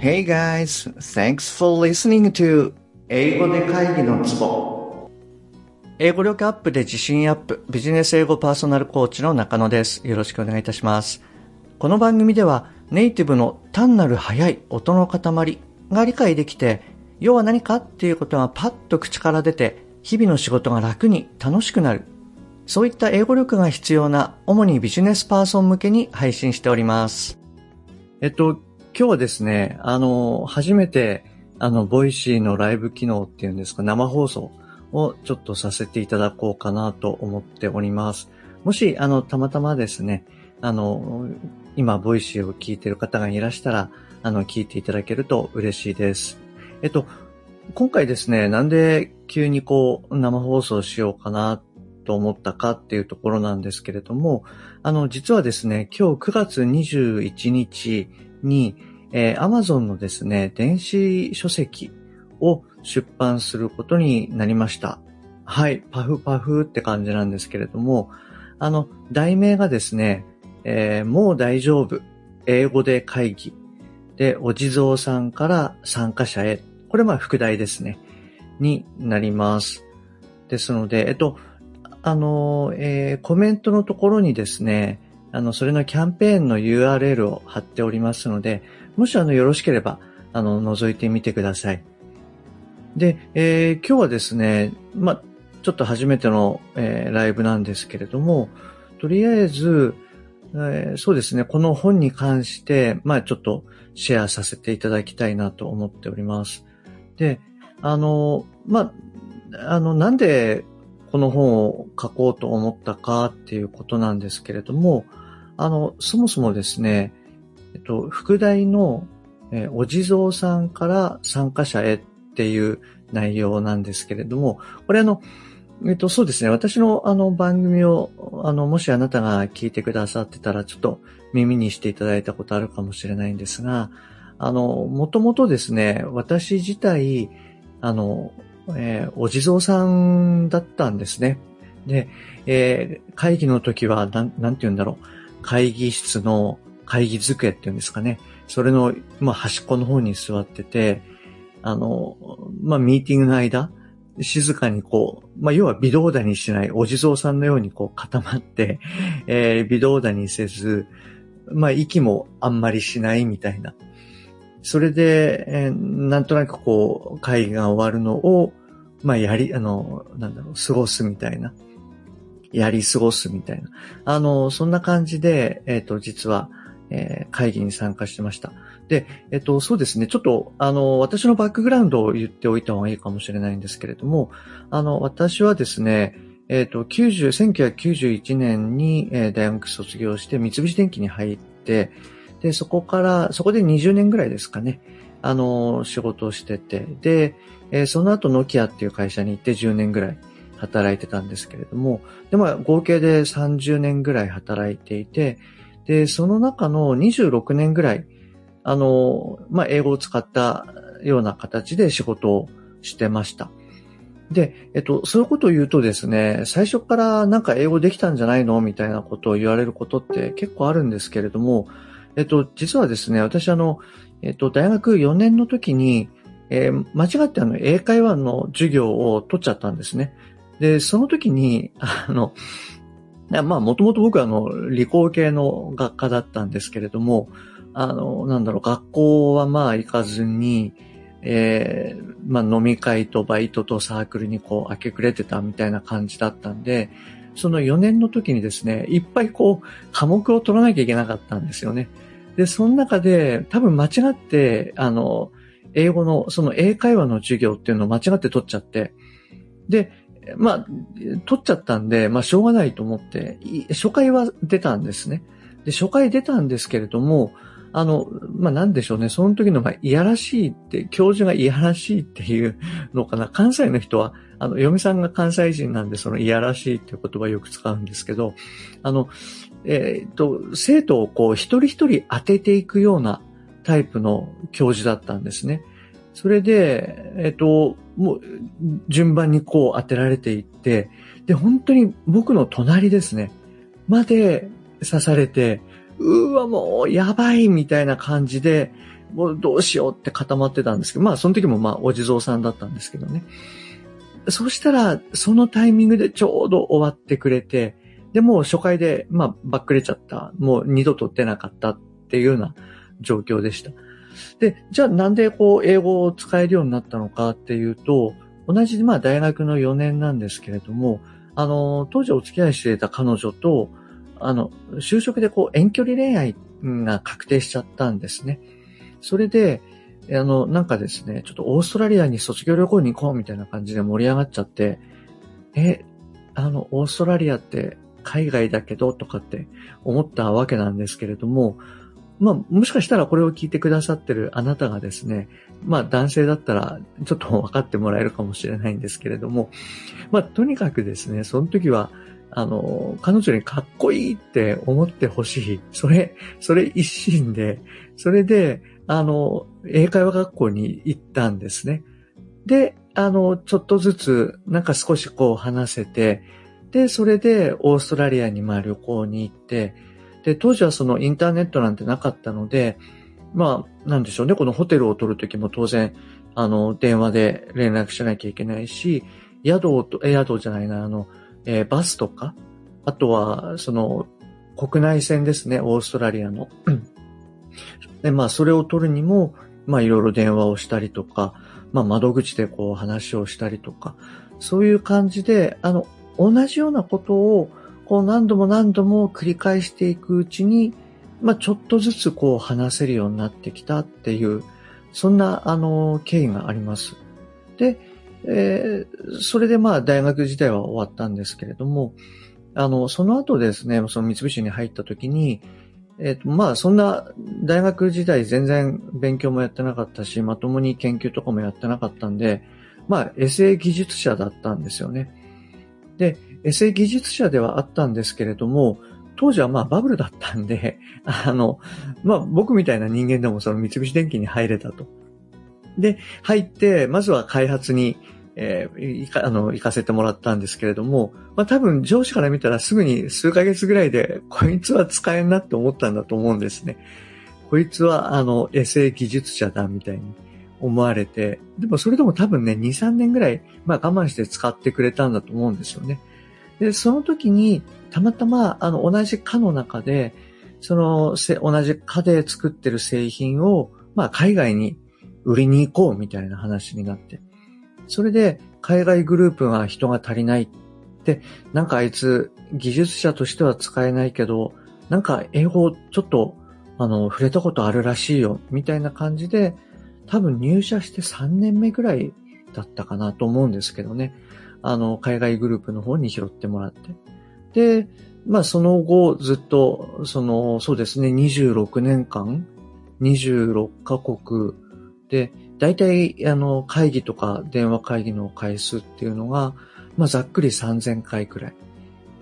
Hey guys, thanks for listening to 英語で会議のツボ。英語力アップで自信アップビジネス英語パーソナルコーチの中野です。よろしくお願いいたします。この番組ではネイティブの単なる速い音の塊が理解できて要は何かっていうことがパッと口から出て日々の仕事が楽に楽しくなる。そういった英語力が必要な主にビジネスパーソン向けに配信しております。えっと今日はですねあの初めてあの、 Voicyのライブ機能っていうんですか、生放送をちょっとさせていただこうかなと思っております。もし、あの、たまたまですね、あの、今、ボイシーを聞いている方がいらしたら、あの、聞いていただけると嬉しいです。えっと、今回ですね、なんで急にこう、生放送しようかなと思ったかっていうところなんですけれども、あの、実はですね、今日9月21日に、えー、Amazon のですね、電子書籍を出版することになりました。はい、パフパフって感じなんですけれども、あの、題名がですね、えー、もう大丈夫、英語で会議。で、お地蔵さんから参加者へ。これまあ副題ですね。になります。ですので、えっと、あの、えー、コメントのところにですね、あの、それのキャンペーンの URL を貼っておりますので、もしあの、よろしければ、あの、覗いてみてください。で、えー、今日はですね、ま、ちょっと初めての、えー、ライブなんですけれども、とりあえず、えー、そうですね、この本に関して、まあ、ちょっとシェアさせていただきたいなと思っております。で、あの、まあ、あの、なんでこの本を書こうと思ったかっていうことなんですけれども、あの、そもそもですね、えっと、副題の、えー、お地蔵さんから参加者へっていう内容なんですけれども、これあの、えっと、そうですね。私のあの番組を、あの、もしあなたが聞いてくださってたら、ちょっと耳にしていただいたことあるかもしれないんですが、あの、もともとですね、私自体、あの、えー、お地蔵さんだったんですね。で、えー、会議の時は、なん、なんて言うんだろう。会議室の会議机っていうんですかね。それの、まあ、端っこの方に座ってて、あの、まあ、ミーティングの間、静かにこう、まあ、要は微動だにしないお地蔵さんのようにこう固まって、えー、微動だにせず、まあ、息もあんまりしないみたいな。それで、えー、なんとなくこう、会議が終わるのを、まあ、やり、あの、なんだろう、過ごすみたいな。やり過ごすみたいな。あの、そんな感じで、えっ、ー、と、実は、えー、会議に参加してました。で、えっと、そうですね。ちょっと、あの、私のバックグラウンドを言っておいた方がいいかもしれないんですけれども、あの、私はですね、えっと、90、1991年に、えー、大学卒業して三菱電機に入って、で、そこから、そこで20年ぐらいですかね、あの、仕事をしてて、で、えー、その後、ノキアっていう会社に行って10年ぐらい働いてたんですけれども、で、まあ、合計で30年ぐらい働いていて、で、その中の26年ぐらい、あの、まあ、英語を使ったような形で仕事をしてました。で、えっと、そういうことを言うとですね、最初からなんか英語できたんじゃないの？みたいなことを言われることって結構あるんですけれども、えっと、実はですね、私あの、えっと、大学4年の時に、えー、間違ってあの、英会話の授業を取っちゃったんですね。で、その時に、あの、まあ、もともと僕はあの、理工系の学科だったんですけれども、あの、なんだろう、学校はまあ行かずに、えー、まあ飲み会とバイトとサークルにこう明け暮れてたみたいな感じだったんで、その4年の時にですね、いっぱいこう科目を取らなきゃいけなかったんですよね。で、その中で多分間違って、あの、英語の、その英会話の授業っていうのを間違って取っちゃって、で、まあ、取っちゃったんで、まあ、しょうがないと思って、初回は出たんですね。で、初回出たんですけれども、あの、まあ、なんでしょうね。その時の、ま、いやらしいって、教授がいやらしいっていうのかな。関西の人は、あの、嫁さんが関西人なんで、そのいやらしいっていう言葉をよく使うんですけど、あの、えっ、と、生徒をこう、一人一人当てていくようなタイプの教授だったんですね。それで、えっ、と、もう、順番にこう当てられていって、で、本当に僕の隣ですね、まで刺されて、うわ、もう、やばいみたいな感じで、もうどうしようって固まってたんですけど、まあその時もまあお地蔵さんだったんですけどね。そしたら、そのタイミングでちょうど終わってくれて、で、もう初回で、まあ、ばっくれちゃった。もう二度と出なかったっていうような状況でした。で、じゃあなんでこう、英語を使えるようになったのかっていうと、同じ、まあ、大学の4年なんですけれども、あの、当時お付き合いしていた彼女と、あの、就職でこう、遠距離恋愛が確定しちゃったんですね。それで、あの、なんかですね、ちょっとオーストラリアに卒業旅行に行こうみたいな感じで盛り上がっちゃって、え、あの、オーストラリアって海外だけどとかって思ったわけなんですけれども、まあ、もしかしたらこれを聞いてくださってるあなたがですね、まあ男性だったらちょっと分かってもらえるかもしれないんですけれども、まあとにかくですね、その時は、あの、彼女にかっこいいって思ってほしい。それ、それ一心で、それで、あの、英会話学校に行ったんですね。で、あの、ちょっとずつ、なんか少しこう話せて、で、それでオーストラリアにまあ旅行に行って、で、当時はそのインターネットなんてなかったので、まあ、なんでしょうね、このホテルを取るときも当然、あの、電話で連絡しなきゃいけないし、宿を、え、宿じゃないな、あの、えー、バスとか、あとは、その、国内線ですね、オーストラリアの。で、まあ、それを取るにも、まあ、いろいろ電話をしたりとか、まあ、窓口でこう話をしたりとか、そういう感じで、あの、同じようなことを、こう何度も何度も繰り返していくうちに、まあ、ちょっとずつこう話せるようになってきたっていう、そんな、あの、経緯があります。で、えー、それでまあ大学時代は終わったんですけれども、あの、その後ですね、その三菱に入った時に、えっ、ー、と、まあそんな大学時代全然勉強もやってなかったし、まともに研究とかもやってなかったんで、まあエセ技術者だったんですよね。で、エセ技術者ではあったんですけれども、当時はまあバブルだったんで、あの、まあ僕みたいな人間でもその三菱電機に入れたと。で、入って、まずは開発に、えー、いか、あの、行かせてもらったんですけれども、まあ多分上司から見たらすぐに数ヶ月ぐらいで、こいつは使えんなって思ったんだと思うんですね。こいつは、あの、エセ技術者だ、みたいに思われて、でもそれでも多分ね、2、3年ぐらい、まあ我慢して使ってくれたんだと思うんですよね。で、その時に、たまたま、あの、同じ課の中で、その、同じ課で作ってる製品を、まあ、海外に売りに行こうみたいな話になって。それで、海外グループが人が足りないって、なんかあいつ、技術者としては使えないけど、なんか英語ちょっと、あの、触れたことあるらしいよ、みたいな感じで、多分入社して3年目ぐらいだったかなと思うんですけどね。あの、海外グループの方に拾ってもらって。で、まあその後ずっと、その、そうですね、26年間、26カ国で、大体、あの、会議とか電話会議の回数っていうのが、まあざっくり3000回くらい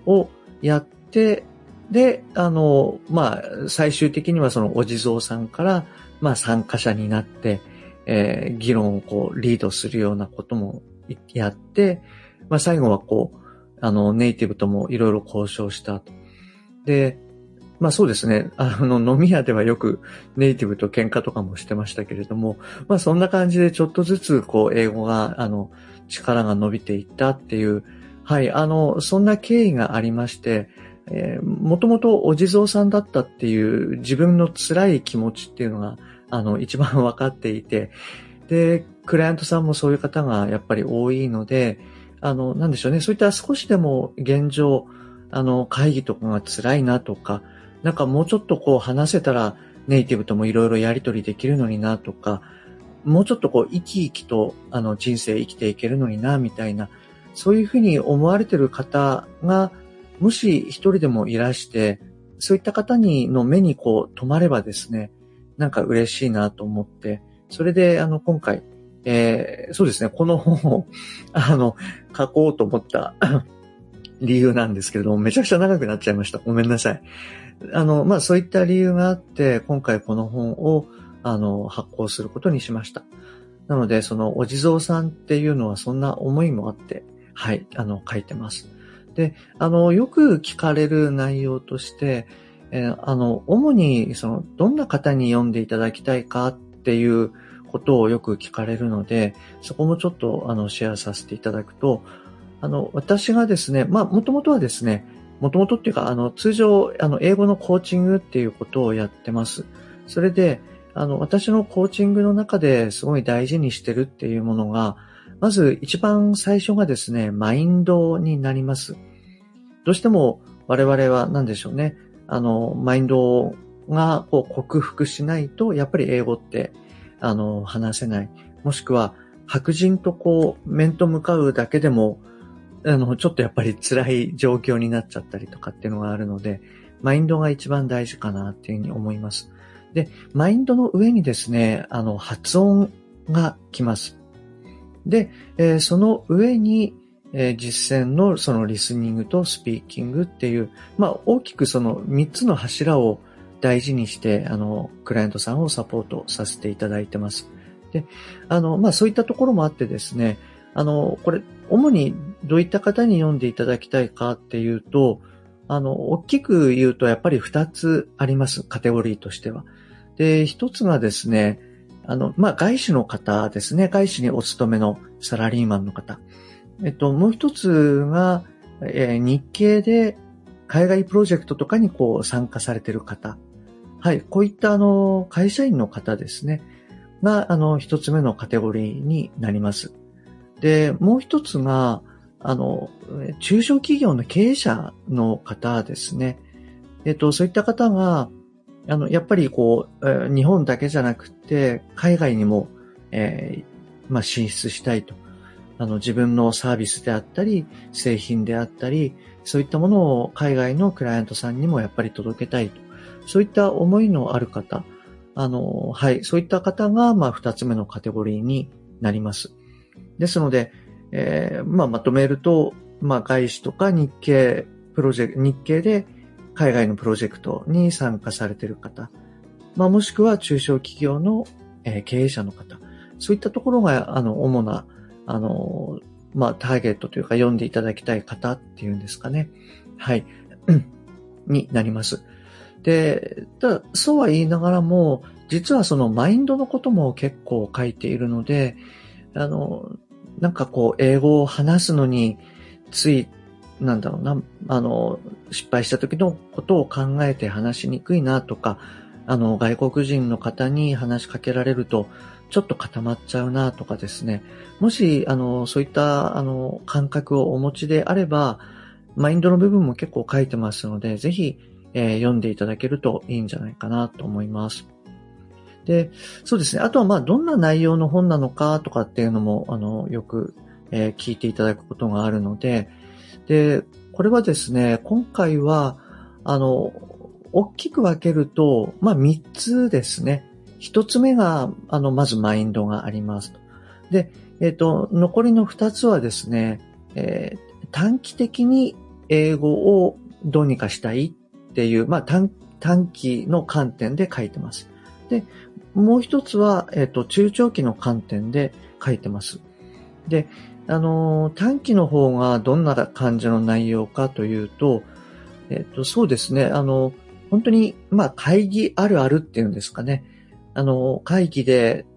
をやって、で、あの、まあ、最終的にはそのお地蔵さんから、まあ参加者になって、えー、議論をこう、リードするようなこともやって、まあ最後はこう、あの、ネイティブともいろいろ交渉したと。で、まあそうですね。あの、飲み屋ではよくネイティブと喧嘩とかもしてましたけれども、まあそんな感じでちょっとずつこう、英語が、あの、力が伸びていったっていう、はい、あの、そんな経緯がありまして、えー、もともとお地蔵さんだったっていう自分の辛い気持ちっていうのが、あの、一番分かっていて、で、クライアントさんもそういう方がやっぱり多いので、あの、なんでしょうね、そういった少しでも現状、あの、会議とかが辛いなとか、なんかもうちょっとこう話せたらネイティブともいろいろやりとりできるのになとか、もうちょっとこう生き生きとあの人生生きていけるのになみたいな、そういうふうに思われてる方が、もし一人でもいらして、そういった方にの目にこう止まればですね、なんか嬉しいなと思って、それであの今回えー、そうですね、この本を、あの、書こうと思った 理由なんですけれども、めちゃくちゃ長くなっちゃいました。ごめんなさい。あの、まあ、そういった理由があって、今回この本を、あの、発行することにしました。なので、その、お地蔵さんっていうのはそんな思いもあって、はい、あの、書いてます。で、あの、よく聞かれる内容として、えー、あの、主に、その、どんな方に読んでいただきたいかっっっていうことをよく聞かれるので、そこもちょっとあのシェアさせていただくと、あの、私がですね、まあ、もともとはですね、もともとっていうか、あの、通常、あの、英語のコーチングっていうことをやってます。それで、あの、私のコーチングの中ですごい大事にしてるっていうものが、まず一番最初がですね、マインドになります。どうしても我々は何でしょうね、あの、マインドがこう克服しないと、やっぱり英語って、あの、話せない。もしくは、白人とこう、面と向かうだけでも、あの、ちょっとやっぱり辛い状況になっちゃったりとかっていうのがあるので、マインドが一番大事かなっていうふうに思います。で、マインドの上にですね、あの、発音が来ます。で、えー、その上に、えー、実践のそのリスニングとスピーキングっていう、まあ大きくその3つの柱を大事にして、あの、クライアントさんをサポートさせていただいてます。で、あの、まあそういったところもあってですね、あの、これ、主にどういった方に読んでいただきたいかっていうと、あの、大きく言うとやっぱり2つあります、カテゴリーとしては。で、1つがですね、あの、まあ、外資の方ですね。外資にお勤めのサラリーマンの方。えっと、もう一つが、えー、日系で海外プロジェクトとかにこう参加されている方。はい。こういったあの、会社員の方ですね。が、あの、一つ目のカテゴリーになります。で、もう一つが、あの、中小企業の経営者の方ですね。えっと、そういった方が、あの、やっぱりこう、日本だけじゃなくて、海外にも、えー、まあ、進出したいと。あの、自分のサービスであったり、製品であったり、そういったものを海外のクライアントさんにもやっぱり届けたいと。そういった思いのある方、あの、はい、そういった方が、まあ、二つ目のカテゴリーになります。ですので、えー、まあ、まとめると、まあ、外資とか日系プロジェクト、日系で海外のプロジェクトに参加されている方、まあ、もしくは中小企業の、えー、経営者の方、そういったところが、あの、主な、あの、まあ、ターゲットというか読んでいただきたい方っていうんですかね。はい。になります。で、だ、そうは言いながらも、実はそのマインドのことも結構書いているので、あの、なんかこう、英語を話すのに、ついなんだろうな、あの、失敗した時のことを考えて話しにくいなとか、あの、外国人の方に話しかけられると、ちょっと固まっちゃうなとかですね。もし、あの、そういった、あの、感覚をお持ちであれば、マインドの部分も結構書いてますので、ぜひ、えー、読んでいただけるといいんじゃないかなと思います。で、そうですね。あとは、まあ、どんな内容の本なのかとかっていうのも、あの、よく、えー、聞いていただくことがあるので、で、これはですね、今回は、あの、大きく分けると、まあ、3つですね。1つ目が、あの、まずマインドがあります。で、えっ、ー、と、残りの2つはですね、えー、短期的に英語をどうにかしたいっていう、まあ、短短期の観点で書いてます。で、もう一つは、えっ、ー、と、中長期の観点で書いてます。で、あの、短期の方がどんな感じの内容かというと、えっと、そうですね、あの、本当に、まあ、会議あるあるっていうんですかね。あの、会議で、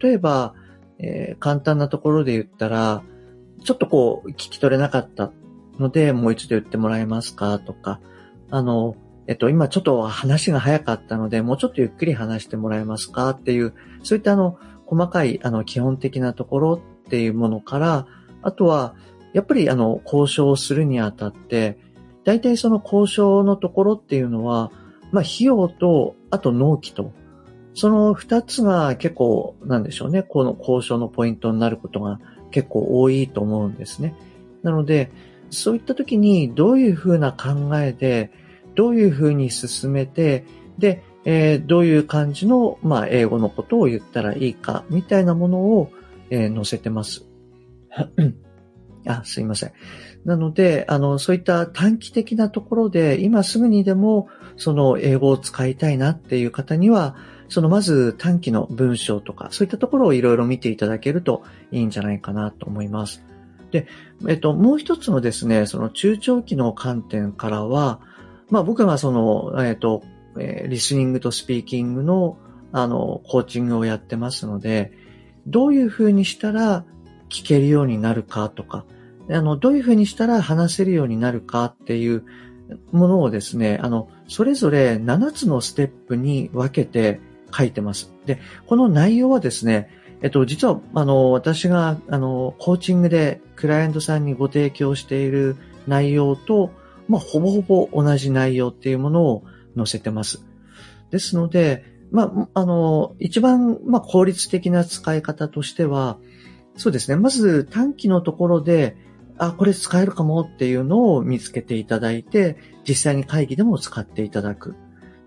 例えば、えー、簡単なところで言ったら、ちょっとこう、聞き取れなかったので、もう一度言ってもらえますかとか、あの、えっと、今ちょっと話が早かったので、もうちょっとゆっくり話してもらえますかっていう、そういったあの、細かい、あの、基本的なところっていうものから、あとは、やっぱりあの、交渉をするにあたって、大体その交渉のところっていうのは、まあ、費用と、あと納期と、その二つが結構、なんでしょうね、この交渉のポイントになることが結構多いと思うんですね。なので、そういった時にどういうふうな考えで、どういうふうに進めて、で、えー、どういう感じの、まあ、英語のことを言ったらいいか、みたいなものを、えー、載せてます。あ、すいません。なので、あの、そういった短期的なところで、今すぐにでも、その英語を使いたいなっていう方には、そのまず短期の文章とか、そういったところをいろいろ見ていただけるといいんじゃないかなと思います。で、えっと、もう一つのですね、その中長期の観点からは、まあ僕がその、えっと、えー、リスニングとスピーキングの、あの、コーチングをやってますので、どういうふうにしたら聞けるようになるかとか、あの、どういうふうにしたら話せるようになるかっていうものをですね、あの、それぞれ7つのステップに分けて書いてます。で、この内容はですね、えっと、実は、あの、私が、あの、コーチングでクライアントさんにご提供している内容と、まあ、ほぼほぼ同じ内容っていうものを載せてます。ですので、まあ、あの、一番、まあ、効率的な使い方としては、そうですね。まず短期のところで、あ、これ使えるかもっていうのを見つけていただいて、実際に会議でも使っていただく。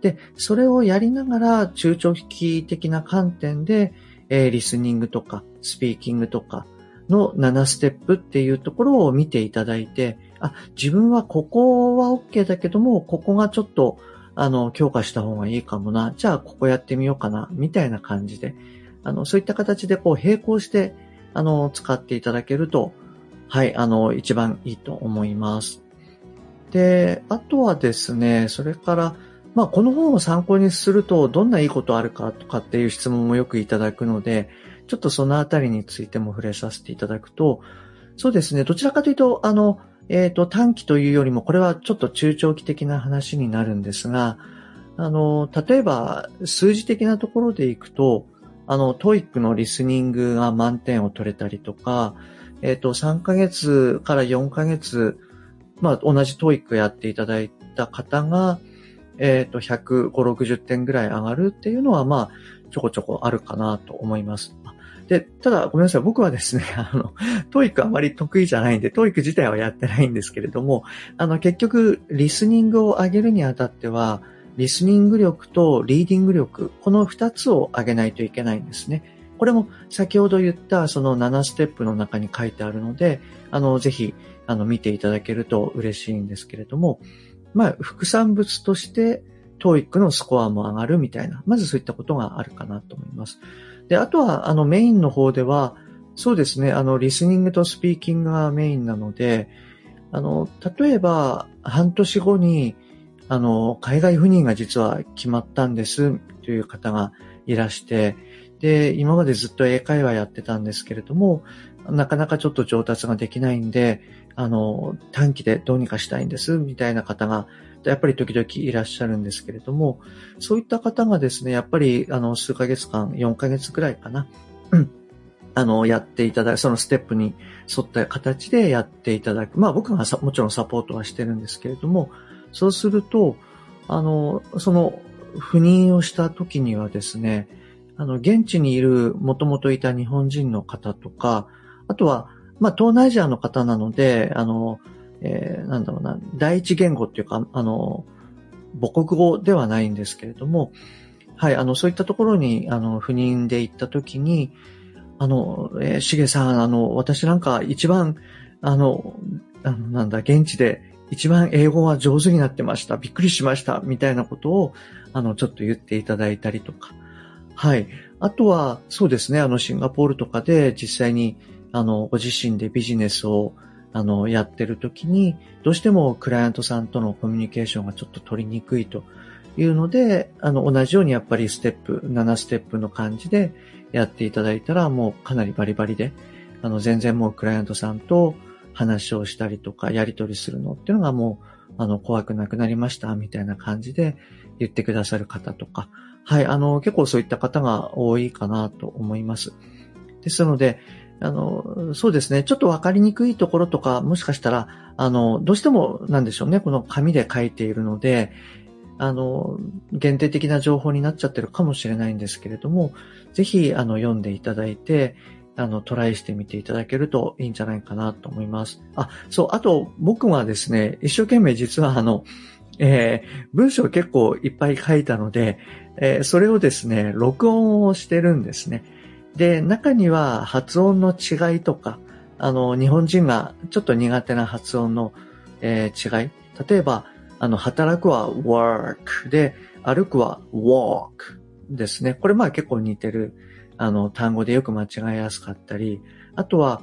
で、それをやりながら中長期的な観点で、えー、リスニングとか、スピーキングとかの7ステップっていうところを見ていただいて、あ、自分はここは OK だけども、ここがちょっと、あの、強化した方がいいかもな。じゃあ、ここやってみようかな。みたいな感じで、あの、そういった形でこう並行して、あの、使っていただけると、はい、あの、一番いいと思います。で、あとはですね、それから、まあ、この本を参考にすると、どんないいことあるかとかっていう質問もよくいただくので、ちょっとそのあたりについても触れさせていただくと、そうですね、どちらかというと、あの、えっ、ー、と、短期というよりも、これはちょっと中長期的な話になるんですが、あの、例えば、数字的なところでいくと、あの、 TOEIC のリスニングが満点を取れたりとか、えっ、ー、と、3ヶ月から4ヶ月、まあ、同じ TOEIC やっていただいた方が、えっ、ー、と、150、60点ぐらい上がるっていうのは、まあ、ちょこちょこあるかなと思います。で、ただ、ごめんなさい。僕はですね、あの、 TOEIC あまり得意じゃないんで、 TOEIC 自体はやってないんですけれども、あの、結局、リスニングを上げるにあたっては、リスニング力とリーディング力、この二つを上げないといけないんですね。これも先ほど言ったその7ステップの中に書いてあるので、あの、ぜひ、あの、見ていただけると嬉しいんですけれども、まあ、副産物として、TOEIC のスコアも上がるみたいな、まずそういったことがあるかなと思います。で、あとは、あの、メインの方では、そうですね、あの、リスニングとスピーキングがメインなので、あの、例えば、半年後に、あの、海外赴任が実は決まったんですという方がいらして、で、今までずっと英会話やってたんですけれども、なかなかちょっと上達ができないんで、あの、短期でどうにかしたいんです、みたいな方が、やっぱり時々いらっしゃるんですけれども、そういった方がですね、やっぱり、あの、数ヶ月間、4ヶ月くらいかな、あの、やっていただく、そのステップに沿った形でやっていただく。まあ僕がもちろんサポートはしてるんですけれども、そうすると、あの、その、赴任をした時にはですね、あの、現地にいる、もともといた日本人の方とか、あとは、まあ、東南アジアの方なので、あの、えー、なんだろうな、第一言語っていうか、あの、母国語ではないんですけれども、はい、あの、そういったところに、あの、赴任で行った時に、あの、えー、しげさん、あの、私なんか一番、あの、あのなんだ、現地で一番英語は上手になってました。びっくりしました。みたいなことを、あの、ちょっと言っていただいたりとか。はい。あとは、そうですね、あの、シンガポールとかで実際に、あの、ご自身でビジネスを、あの、やってる時に、どうしてもクライアントさんとのコミュニケーションがちょっと取りにくいというので、あの、同じようにやっぱりステップ、7ステップの感じでやっていただいたら、もうかなりバリバリで、あの、全然もうクライアントさんと話をしたりとか、やり取りするのっていうのがもう、あの、怖くなくなりました、みたいな感じで言ってくださる方とか、はい、あの、結構そういった方が多いかなと思います。ですので、あの、そうですね。ちょっとわかりにくいところとか、もしかしたら、あの、どうしても、なんでしょうね。この紙で書いているので、あの、限定的な情報になっちゃってるかもしれないんですけれども、ぜひ、あの、読んでいただいて、あの、トライしてみていただけるといいんじゃないかなと思います。あ、そう、あと、僕はですね、一生懸命実は、あの、えー、文章結構いっぱい書いたので、えー、それをですね、録音をしてるんですね。で、中には発音の違いとか、あの、日本人がちょっと苦手な発音の、えー、違い。例えば、あの、働くは work で、歩くは walk ですね。これまあ結構似てる、あの、単語でよく間違えやすかったり、あとは、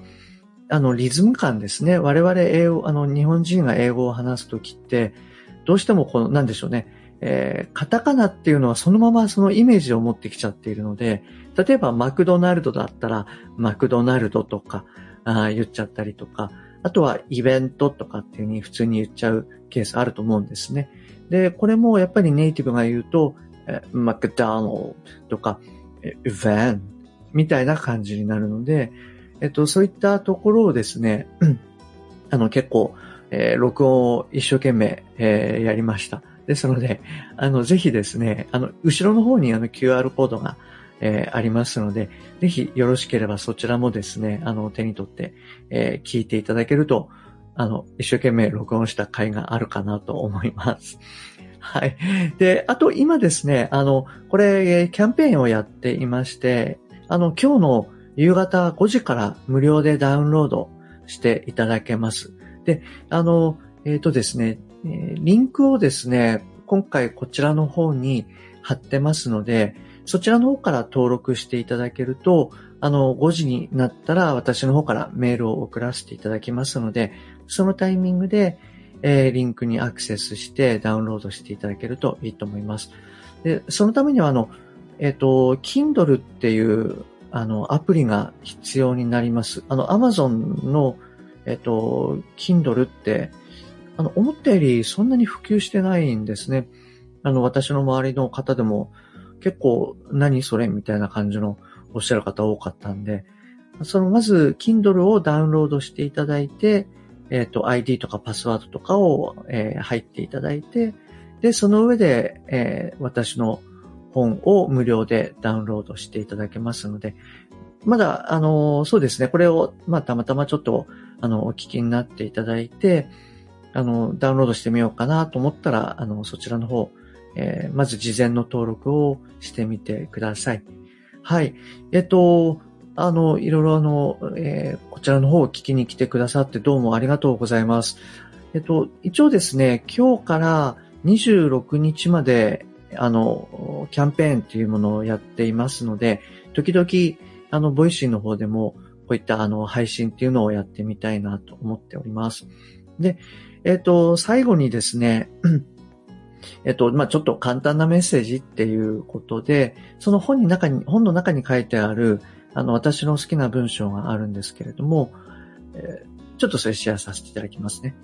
あの、リズム感ですね。我々英語、あの、日本人が英語を話すときって、どうしてもこの、なんでしょうね。えー、カタカナっていうのはそのままそのイメージを持ってきちゃっているので、例えばマクドナルドだったら、マクドナルドとかあ言っちゃったりとか、あとはイベントとかっていう風に普通に言っちゃうケースあると思うんですね。で、これもやっぱりネイティブが言うと、マクドナルドとか、イベンみたいな感じになるので、えっと、そういったところをですね、あの、結構、えー、録音を一生懸命、えー、やりました。ですので、あの、ぜひですね、あの、後ろの方にあの QR コードが、えー、ありますので、ぜひよろしければそちらもですね、あの、手に取って、えー、聞いていただけると、あの、一生懸命録音した回があるかなと思います。はい。で、あと今ですね、あの、これ、キャンペーンをやっていまして、あの、今日の夕方5時から無料でダウンロードしていただけます。で、あの、えっ、ー、とですね、リンクをですね、今回こちらの方に貼ってますので、そちらの方から登録していただけると、あの、5時になったら私の方からメールを送らせていただきますので、そのタイミングで、えー、リンクにアクセスしてダウンロードしていただけるといいと思います。で、そのためには、あの、えっ、ー、と、Kindle っていう、あの、アプリが必要になります。あの、Amazon の、えっ、ー、と、Kindle って、あの、思ったよりそんなに普及してないんですね。あの、私の周りの方でも結構何それみたいな感じのおっしゃる方多かったんで、そのまず Kindle をダウンロードしていただいて、えっ、ー、と ID とかパスワードとかを、えー、入っていただいて、で、その上で、えー、私の本を無料でダウンロードしていただけますので、まだ、あの、そうですね、これを、まあ、たまたまちょっと、あの、お聞きになっていただいて、あの、ダウンロードしてみようかなと思ったら、あの、そちらの方、えー、まず事前の登録をしてみてください。はい。えっと、あの、いろいろあの、えー、こちらの方を聞きに来てくださってどうもありがとうございます。えっと、一応ですね、今日から26日まで、あの、キャンペーンっていうものをやっていますので、時々、あの、 Voicy の方でも、こういったあの、配信っていうのをやってみたいなと思っております。で、えっ、と、最後にですね、えっと、まあ、ちょっと簡単なメッセージっていうことで、その本に中に、本の中に書いてある、あの、私の好きな文章があるんですけれども、えー、ちょっとそれシェアさせていただきますね。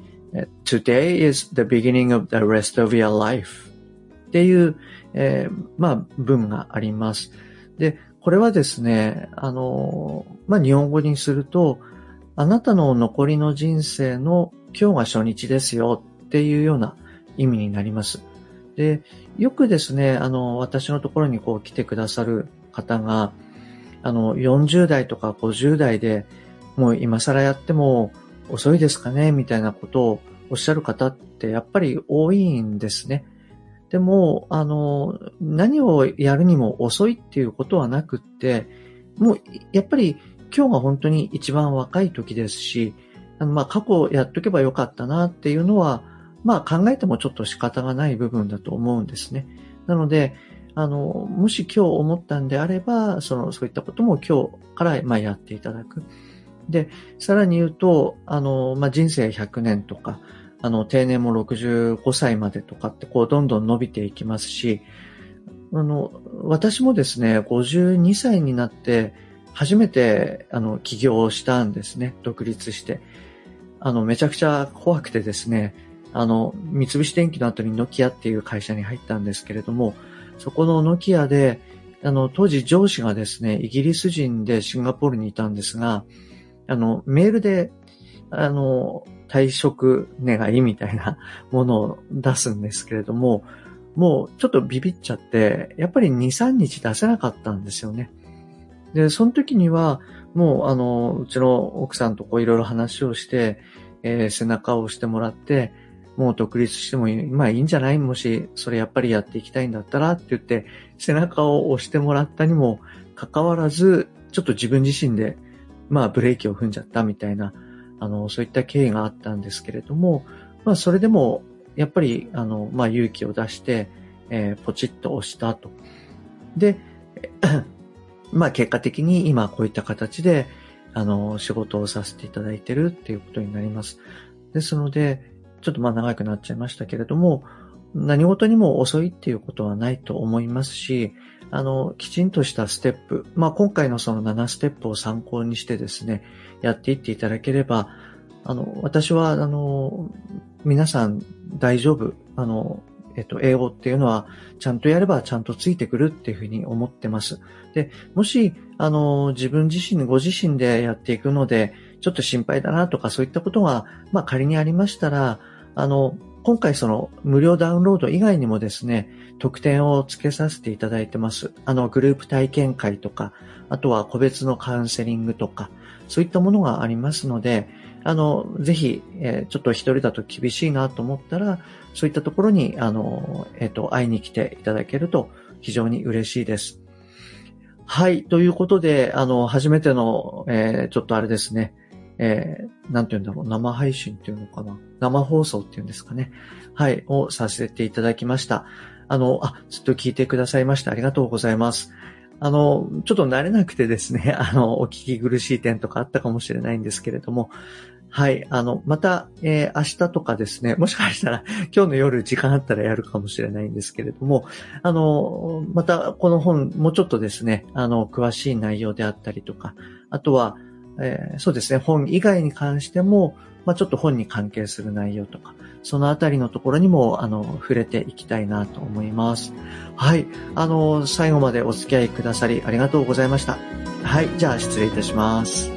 Today is the beginning of the rest of your life っていう、えー、まあ、文があります。で、これはですね、あの、まあ、日本語にすると、あなたの残りの人生の今日が初日ですよっていうような意味になります。で、よくですね、あの、私のところにこう来てくださる方が、あの、40代とか50代でもう今更やっても遅いですかねみたいなことをおっしゃる方ってやっぱり多いんですね。でも、あの、何をやるにも遅いっていうことはなくって、もう、やっぱり今日が本当に一番若い時ですし、あの、まあ、過去やっとけばよかったなっていうのは、まあ、考えてもちょっと仕方がない部分だと思うんですね。なので、あの、もし今日思ったんであれば、その、そういったことも今日から、まあ、やっていただく。で、さらに言うと、あの、まあ、人生100年とか、あの、定年も65歳までとかって、こう、どんどん伸びていきますし、あの、私もですね、52歳になって、初めて、あの、起業をしたんですね。独立して。あの、めちゃくちゃ怖くてですね、あの、三菱電機の後にノキアっていう会社に入ったんですけれども、そこのノキアで、あの、当時上司がですね、イギリス人でシンガポールにいたんですが、あの、メールで、あの、退職願いみたいな ものを出すんですけれども、もうちょっとビビっちゃって、やっぱり2、3日出せなかったんですよね。で、その時には、もう、あの、うちの奥さんとこういろいろ話をして、えー、背中を押してもらって、もう独立してもいい、まあいいんじゃない？もし、それやっぱりやっていきたいんだったらって言って、背中を押してもらったにもかかわらず、ちょっと自分自身で、まあブレーキを踏んじゃったみたいな、あの、そういった経緯があったんですけれども、まあそれでも、やっぱり、あの、まあ勇気を出して、えー、ポチッと押したと。で、まあ結果的に今こういった形で、あの、仕事をさせていただいてるっていうことになります。ですので、ちょっとまあ長くなっちゃいましたけれども、何事にも遅いっていうことはないと思いますし、あの、きちんとしたステップ、まあ、今回のその7ステップを参考にしてですね、やっていっていただければ、あの、私は、あの、皆さん大丈夫、あの、えっと、英語っていうのは、ちゃんとやればちゃんとついてくるっていうふうに思ってます。で、もし、あの、自分自身、ご自身でやっていくので、ちょっと心配だなとかそういったことが、まあ仮にありましたら、あの、今回その無料ダウンロード以外にもですね、特典を付けさせていただいてます。あの、グループ体験会とか、あとは個別のカウンセリングとか、そういったものがありますので、あの、ぜひ、えー、ちょっと一人だと厳しいなと思ったら、そういったところに、あの、えっ、ー、と、会いに来ていただけると非常に嬉しいです。はい。ということで、あの、初めての、えー、ちょっとあれですね、えー、なんて言うんだろう、生配信っていうのかな。生放送っていうんですかね。はい、をさせていただきました。あの、あ、ずっと聞いてくださいましてありがとうございます。あの、ちょっと慣れなくてですね、あの、お聞き苦しい点とかあったかもしれないんですけれども、はい。あの、また、えー、明日とかですね、もしかしたら 今日の夜時間あったらやるかもしれないんですけれども、あの、またこの本、もうちょっとですね、あの、詳しい内容であったりとか、あとは、えー、そうですね、本以外に関しても、まあ、ちょっと本に関係する内容とか、そのあたりのところにも、あの、触れていきたいなと思います。はい。あの、最後までお付き合いくださりありがとうございました。はい。じゃあ、失礼いたします。